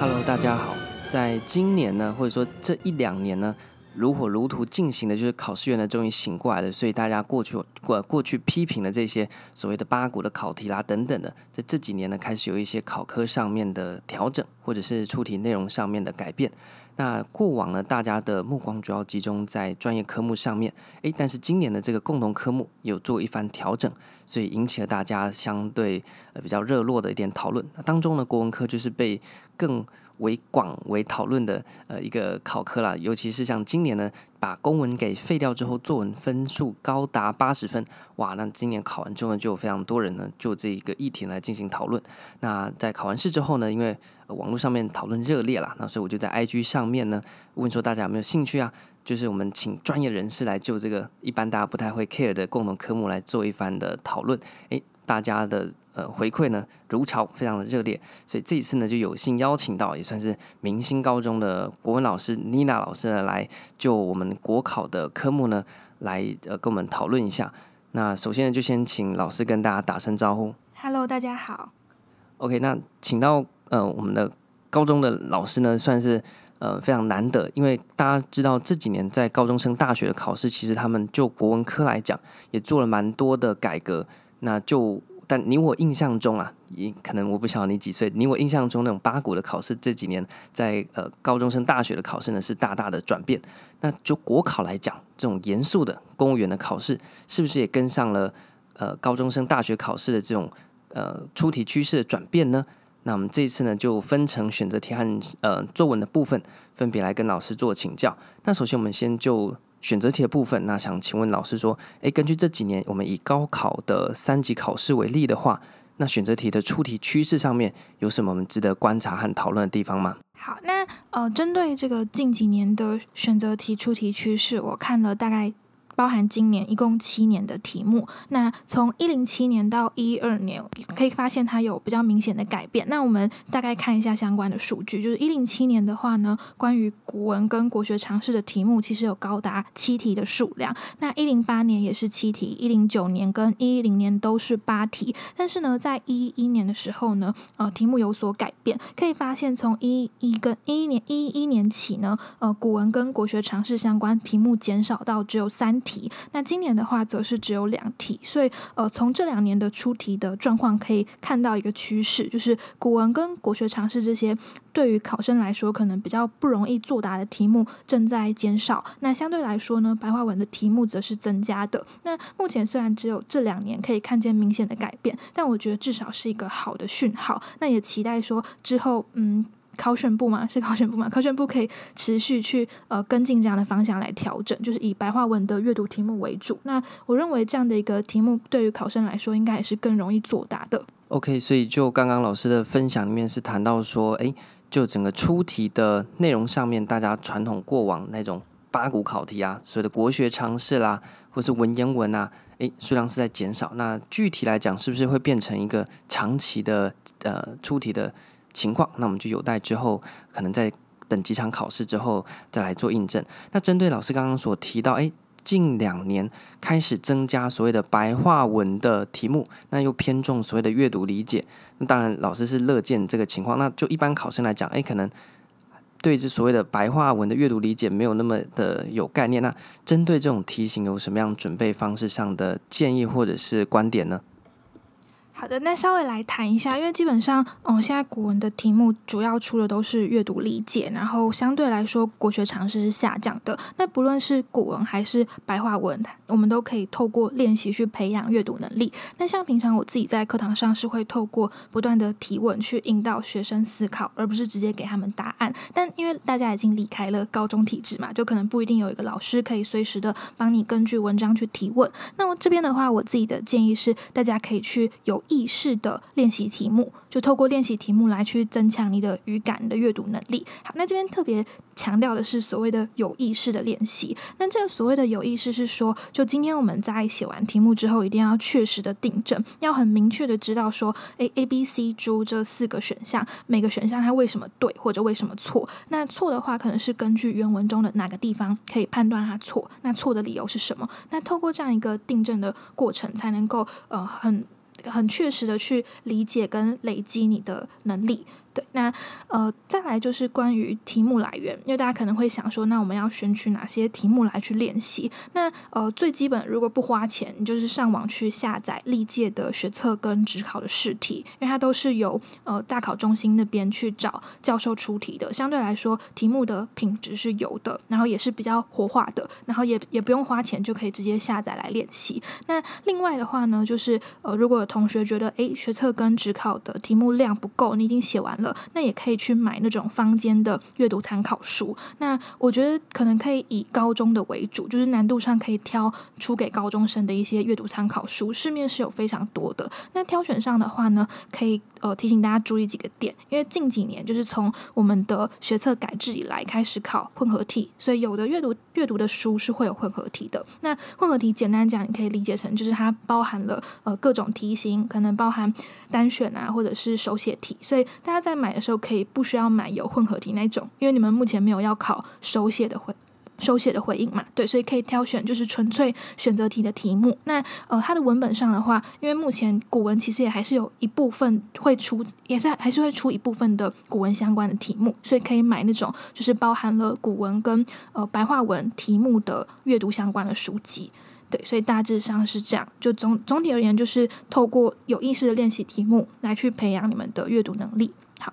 Hello，大家好。在今年呢，或者说这一两年呢，如火如荼进行的就是考试院呢，终于醒过来了。所以大家过去过过去批评的这些所谓的八股的考题啦等等的，在这几年呢，开始有一些考科上面的调整，或者是出题内容上面的改变。那过往呢，大家的目光主要集中在专业科目上面，诶，但是今年的这个共同科目有做一番调整，所以引起了大家相对呃比较热络的一点讨论。那当中呢，国文科就是被更为广为讨论的呃一个考科啦，尤其是像今年呢，把公文给废掉之后，作文分数高达八十分，哇！那今年考完之后呢，就有非常多人呢就这一个议题来进行讨论。那在考完试之后呢，因为网络上面讨论热烈啦，那所以我就在 IG 上面呢问说大家有没有兴趣啊？就是我们请专业人士来就这个一般大家不太会 care 的共同科目来做一番的讨论。诶，大家的呃回馈呢如潮，非常的热烈，所以这一次呢就有幸邀请到也算是明星高中的国文老师妮娜老师呢来就我们国考的科目呢来呃跟我们讨论一下。那首先呢就先请老师跟大家打声招呼。Hello，大家好。OK，那请到。呃，我们的高中的老师呢，算是呃非常难得，因为大家知道这几年在高中生大学的考试，其实他们就国文科来讲，也做了蛮多的改革。那就但你我印象中啊，也可能我不晓得你几岁，你我印象中那种八股的考试，这几年在呃高中升大学的考试呢，是大大的转变。那就国考来讲，这种严肃的公务员的考试，是不是也跟上了呃高中升大学考试的这种呃出题趋势的转变呢？那我们这一次呢，就分成选择题和呃作文的部分，分别来跟老师做请教。那首先我们先就选择题的部分，那想请问老师说，诶，根据这几年我们以高考的三级考试为例的话，那选择题的出题趋势上面有什么我们值得观察和讨论的地方吗？好，那呃，针对这个近几年的选择题出题趋势，我看了大概。包含今年一共七年的题目，那从一零七年到一二年，可以发现它有比较明显的改变。那我们大概看一下相关的数据，就是一零七年的话呢，关于古文跟国学常识的题目，其实有高达七题的数量。那一零八年也是七题，一零九年跟一一零年都是八题。但是呢，在一一年的时候呢，呃，题目有所改变，可以发现从一一跟一一年一一年起呢，呃，古文跟国学常识相关题目减少到只有三题，那今年的话则是只有两题，所以呃，从这两年的出题的状况可以看到一个趋势，就是古文跟国学常识这些对于考生来说可能比较不容易作答的题目正在减少，那相对来说呢，白话文的题目则是增加的。那目前虽然只有这两年可以看见明显的改变，但我觉得至少是一个好的讯号。那也期待说之后，嗯。考选部嘛，是考选部嘛？考选部可以持续去呃跟进这样的方向来调整，就是以白话文的阅读题目为主。那我认为这样的一个题目对于考生来说，应该也是更容易作答的。OK，所以就刚刚老师的分享里面是谈到说，诶，就整个出题的内容上面，大家传统过往那种八股考题啊，所谓的国学常识啦，或是文言文啊，诶，数量是在减少。那具体来讲，是不是会变成一个长期的呃出题的？情况，那我们就有待之后可能在等几场考试之后再来做印证。那针对老师刚刚所提到，诶，近两年开始增加所谓的白话文的题目，那又偏重所谓的阅读理解。那当然，老师是乐见这个情况。那就一般考生来讲，诶，可能对这所谓的白话文的阅读理解没有那么的有概念。那针对这种题型，有什么样准备方式上的建议或者是观点呢？好的，那稍微来谈一下，因为基本上，嗯，现在古文的题目主要出的都是阅读理解，然后相对来说，国学常识是下降的。那不论是古文还是白话文，我们都可以透过练习去培养阅读能力。那像平常我自己在课堂上是会透过不断的提问去引导学生思考，而不是直接给他们答案。但因为大家已经离开了高中体制嘛，就可能不一定有一个老师可以随时的帮你根据文章去提问。那我这边的话，我自己的建议是，大家可以去有意识的练习题目，就透过练习题目来去增强你的语感的阅读能力。好，那这边特别强调的是所谓的有意识的练习。那这个所谓的有意识是说，就今天我们在写完题目之后，一定要确实的订正，要很明确的知道说，A、A、B、C、D 这四个选项，每个选项它为什么对或者为什么错。那错的话，可能是根据原文中的哪个地方可以判断它错，那错的理由是什么？那透过这样一个订正的过程，才能够呃很。很确实的去理解跟累积你的能力。对，那呃，再来就是关于题目来源，因为大家可能会想说，那我们要选取哪些题目来去练习？那呃，最基本如果不花钱，你就是上网去下载历届的学测跟职考的试题，因为它都是由呃大考中心那边去找教授出题的，相对来说题目的品质是有的，然后也是比较活化的，然后也也不用花钱就可以直接下载来练习。那另外的话呢，就是呃，如果有同学觉得诶学测跟职考的题目量不够，你已经写完了。那也可以去买那种坊间的阅读参考书。那我觉得可能可以以高中的为主，就是难度上可以挑出给高中生的一些阅读参考书，市面是有非常多的。那挑选上的话呢，可以。呃，提醒大家注意几个点，因为近几年就是从我们的学测改制以来开始考混合题，所以有的阅读阅读的书是会有混合题的。那混合题简单讲，你可以理解成就是它包含了呃各种题型，可能包含单选啊，或者是手写题，所以大家在买的时候可以不需要买有混合题那种，因为你们目前没有要考手写的回。手写的回应嘛，对，所以可以挑选就是纯粹选择题的题目。那呃，它的文本上的话，因为目前古文其实也还是有一部分会出，也是还是会出一部分的古文相关的题目，所以可以买那种就是包含了古文跟呃白话文题目的阅读相关的书籍。对，所以大致上是这样。就总总体而言，就是透过有意识的练习题目来去培养你们的阅读能力。好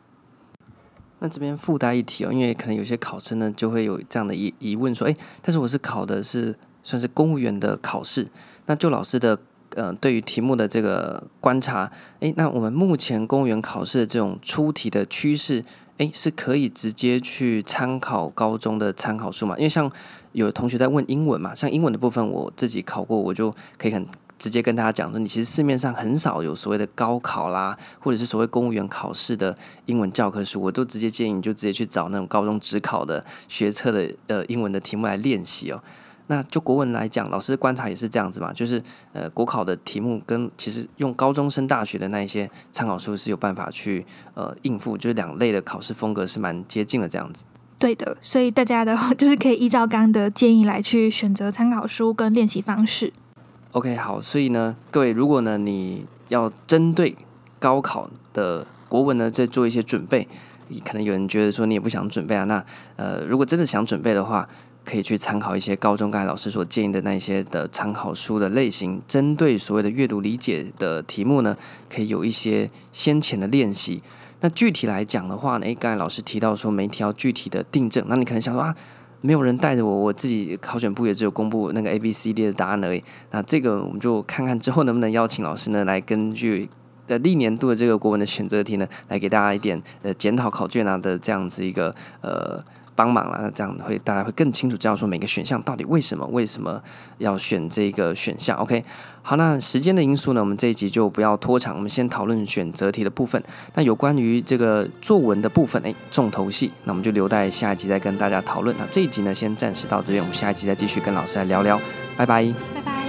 那这边附带一提哦，因为可能有些考生呢就会有这样的疑疑问说，诶，但是我是考的是算是公务员的考试，那就老师的呃对于题目的这个观察，诶，那我们目前公务员考试的这种出题的趋势，诶，是可以直接去参考高中的参考书嘛？因为像有同学在问英文嘛，像英文的部分我自己考过，我就可以很。直接跟大家讲说，你其实市面上很少有所谓的高考啦，或者是所谓公务员考试的英文教科书，我都直接建议你就直接去找那种高中只考的学测的呃英文的题目来练习哦。那就国文来讲，老师的观察也是这样子嘛，就是呃国考的题目跟其实用高中升大学的那一些参考书是有办法去呃应付，就是两类的考试风格是蛮接近的这样子。对的，所以大家的话就是可以依照刚刚的建议来去选择参考书跟练习方式。OK，好，所以呢，各位，如果呢你要针对高考的国文呢，再做一些准备，可能有人觉得说你也不想准备啊，那呃，如果真的想准备的话，可以去参考一些高中刚才老师所建议的那些的参考书的类型，针对所谓的阅读理解的题目呢，可以有一些先前的练习。那具体来讲的话呢，诶，刚才老师提到说媒体要具体的订正，那你可能想说啊。没有人带着我，我自己考选部也只有公布那个 A B C D 的答案而已。那这个我们就看看之后能不能邀请老师呢，来根据呃历年度的这个国文的选择题呢，来给大家一点呃检讨考卷啊的这样子一个呃。帮忙了，那这样会大家会更清楚知道说每个选项到底为什么为什么要选这个选项。OK，好，那时间的因素呢，我们这一集就不要拖长，我们先讨论选择题的部分。那有关于这个作文的部分，诶，重头戏，那我们就留待下一集再跟大家讨论。那这一集呢，先暂时到这边，我们下一集再继续跟老师来聊聊。拜拜，拜拜。